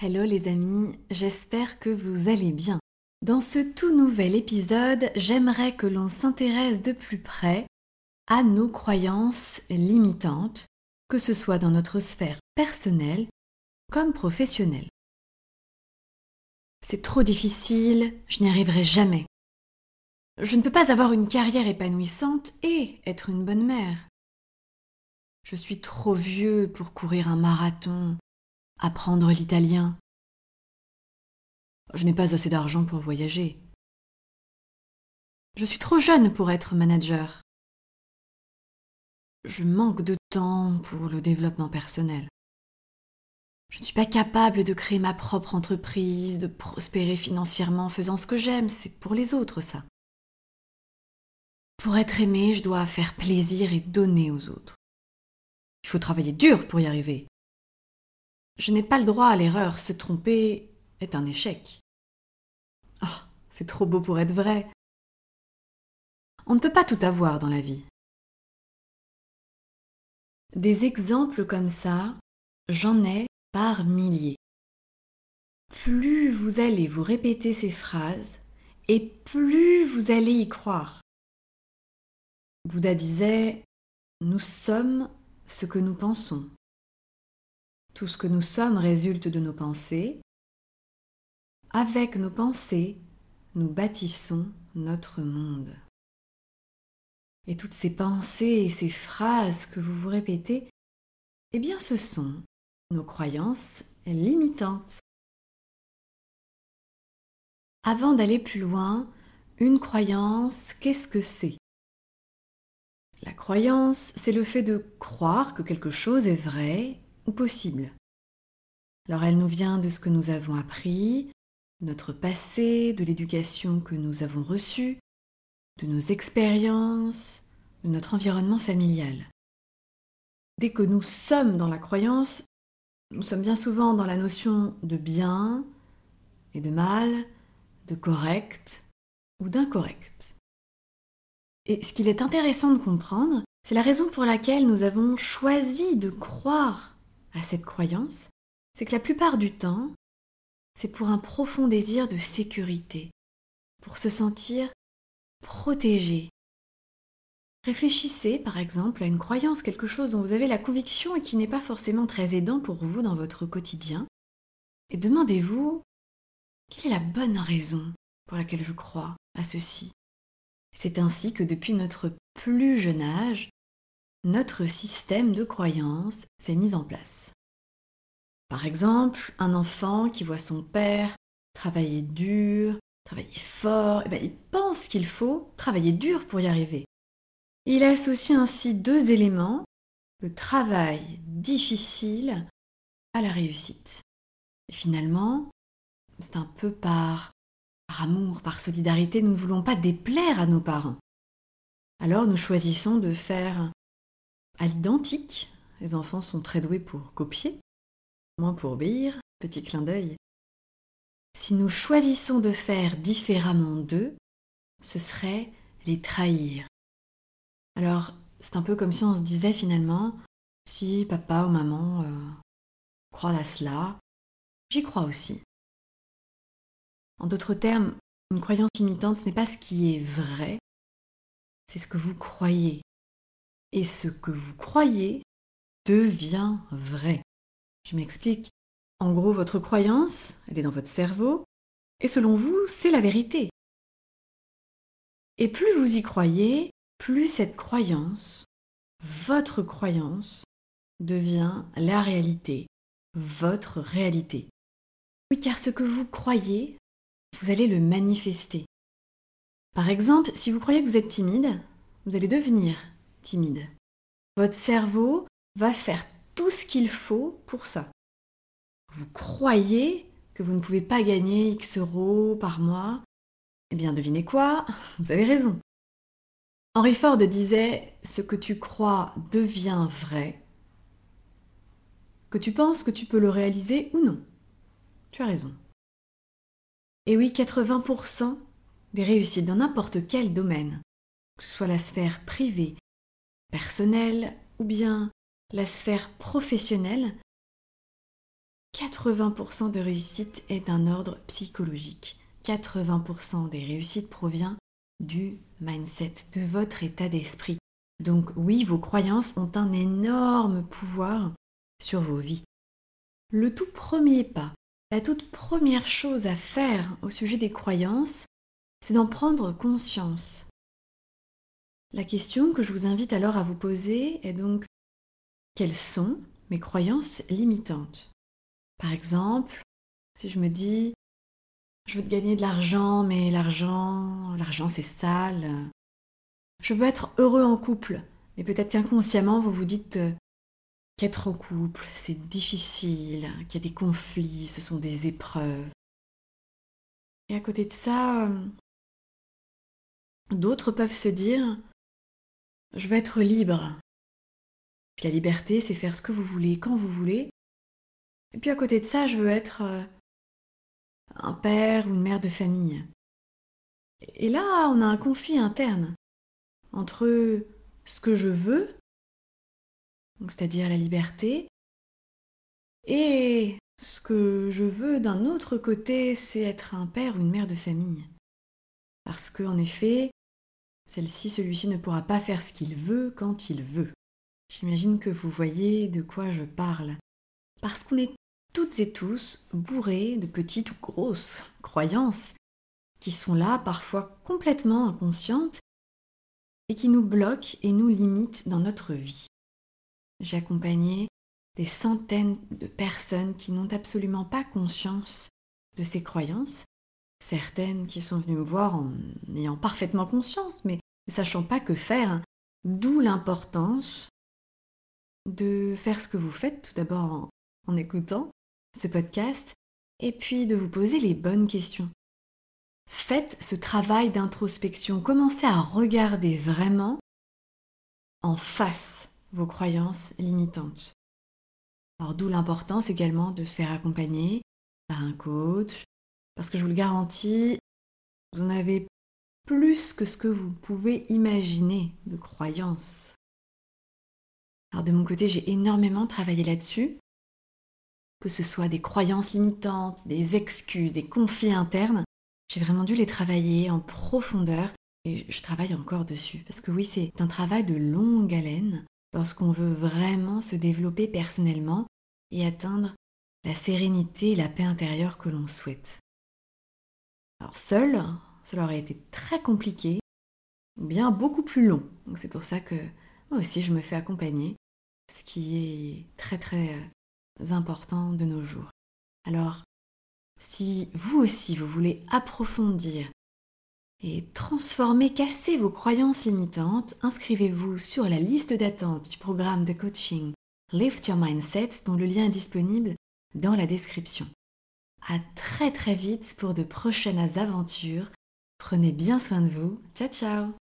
Hello les amis, j'espère que vous allez bien. Dans ce tout nouvel épisode, j'aimerais que l'on s'intéresse de plus près à nos croyances limitantes, que ce soit dans notre sphère personnelle comme professionnelle. C'est trop difficile, je n'y arriverai jamais. Je ne peux pas avoir une carrière épanouissante et être une bonne mère. Je suis trop vieux pour courir un marathon apprendre l'italien. Je n'ai pas assez d'argent pour voyager. Je suis trop jeune pour être manager. Je manque de temps pour le développement personnel. Je ne suis pas capable de créer ma propre entreprise, de prospérer financièrement en faisant ce que j'aime, c'est pour les autres ça. Pour être aimé, je dois faire plaisir et donner aux autres. Il faut travailler dur pour y arriver. Je n'ai pas le droit à l'erreur. Se tromper est un échec. Oh, c'est trop beau pour être vrai. On ne peut pas tout avoir dans la vie. Des exemples comme ça, j'en ai par milliers. Plus vous allez vous répéter ces phrases, et plus vous allez y croire. Bouddha disait Nous sommes ce que nous pensons. Tout ce que nous sommes résulte de nos pensées. Avec nos pensées, nous bâtissons notre monde. Et toutes ces pensées et ces phrases que vous vous répétez, eh bien ce sont nos croyances limitantes. Avant d'aller plus loin, une croyance, qu'est-ce que c'est? La croyance, c'est le fait de croire que quelque chose est vrai possible. Alors elle nous vient de ce que nous avons appris, notre passé, de l'éducation que nous avons reçue, de nos expériences, de notre environnement familial. Dès que nous sommes dans la croyance, nous sommes bien souvent dans la notion de bien et de mal, de correct ou d'incorrect. Et ce qu'il est intéressant de comprendre, c'est la raison pour laquelle nous avons choisi de croire à cette croyance, c'est que la plupart du temps, c'est pour un profond désir de sécurité, pour se sentir protégé. Réfléchissez par exemple à une croyance, quelque chose dont vous avez la conviction et qui n'est pas forcément très aidant pour vous dans votre quotidien, et demandez-vous quelle est la bonne raison pour laquelle je crois à ceci? C'est ainsi que depuis notre plus jeune âge, notre système de croyances s'est mis en place. Par exemple, un enfant qui voit son père travailler dur, travailler fort, eh bien, il pense qu'il faut travailler dur pour y arriver. Il associe ainsi deux éléments, le travail difficile à la réussite. Et finalement, c'est un peu par amour, par solidarité, nous ne voulons pas déplaire à nos parents. Alors nous choisissons de faire à l'identique. Les enfants sont très doués pour copier, moins pour obéir. Petit clin d'œil. Si nous choisissons de faire différemment d'eux, ce serait les trahir. Alors, c'est un peu comme si on se disait finalement, si papa ou maman euh, croient à cela, j'y crois aussi. En d'autres termes, une croyance limitante, ce n'est pas ce qui est vrai, c'est ce que vous croyez et ce que vous croyez devient vrai. Je m'explique. En gros, votre croyance, elle est dans votre cerveau, et selon vous, c'est la vérité. Et plus vous y croyez, plus cette croyance, votre croyance, devient la réalité, votre réalité. Oui, car ce que vous croyez, vous allez le manifester. Par exemple, si vous croyez que vous êtes timide, vous allez devenir Votre cerveau va faire tout ce qu'il faut pour ça. Vous croyez que vous ne pouvez pas gagner X euros par mois Eh bien, devinez quoi? Vous avez raison. Henry Ford disait Ce que tu crois devient vrai, que tu penses que tu peux le réaliser ou non. Tu as raison. Et oui, 80% des réussites dans n'importe quel domaine, que ce soit la sphère privée, personnelle ou bien la sphère professionnelle, 80% de réussite est d'un ordre psychologique. 80% des réussites provient du mindset, de votre état d'esprit. Donc oui, vos croyances ont un énorme pouvoir sur vos vies. Le tout premier pas, la toute première chose à faire au sujet des croyances, c'est d'en prendre conscience. La question que je vous invite alors à vous poser est donc quelles sont mes croyances limitantes? Par exemple, si je me dis je veux gagner de l'argent, mais l'argent, l'argent c'est sale. Je veux être heureux en couple, mais peut-être qu'inconsciemment vous vous dites qu'être en couple, c'est difficile, qu'il y a des conflits, ce sont des épreuves. Et à côté de ça, euh, d'autres peuvent se dire je veux être libre. La liberté, c'est faire ce que vous voulez, quand vous voulez. Et puis à côté de ça, je veux être euh, un père ou une mère de famille. Et là, on a un conflit interne entre ce que je veux, c'est-à-dire la liberté, et ce que je veux d'un autre côté, c'est être un père ou une mère de famille. Parce qu'en effet, celle-ci, celui-ci ne pourra pas faire ce qu'il veut quand il veut. J'imagine que vous voyez de quoi je parle. Parce qu'on est toutes et tous bourrés de petites ou grosses croyances qui sont là parfois complètement inconscientes et qui nous bloquent et nous limitent dans notre vie. J'ai accompagné des centaines de personnes qui n'ont absolument pas conscience de ces croyances, certaines qui sont venues me voir en ayant parfaitement conscience, mais ne sachant pas que faire, d'où l'importance de faire ce que vous faites tout d'abord en, écoutant ce podcast et puis de vous poser les bonnes questions. Faites ce travail d'introspection, commencez à regarder vraiment en face vos croyances limitantes. Alors d'où l'importance également de se faire accompagner par un coach, parce que je vous le garantis, vous en avez plus que ce que vous pouvez imaginer de croyances. Alors de mon côté, j'ai énormément travaillé là-dessus, que ce soit des croyances limitantes, des excuses, des conflits internes. J'ai vraiment dû les travailler en profondeur et je travaille encore dessus. Parce que oui, c'est un travail de longue haleine lorsqu'on veut vraiment se développer personnellement et atteindre la sérénité et la paix intérieure que l'on souhaite. Alors seul, cela aurait été très compliqué, bien beaucoup plus long. Donc c'est pour ça que moi aussi je me fais accompagner, ce qui est très très euh, important de nos jours. Alors, si vous aussi vous voulez approfondir et transformer, casser vos croyances limitantes, inscrivez-vous sur la liste d'attente du programme de coaching Lift Your Mindset dont le lien est disponible dans la description. À très très vite pour de prochaines aventures. Prenez bien soin de vous. Ciao ciao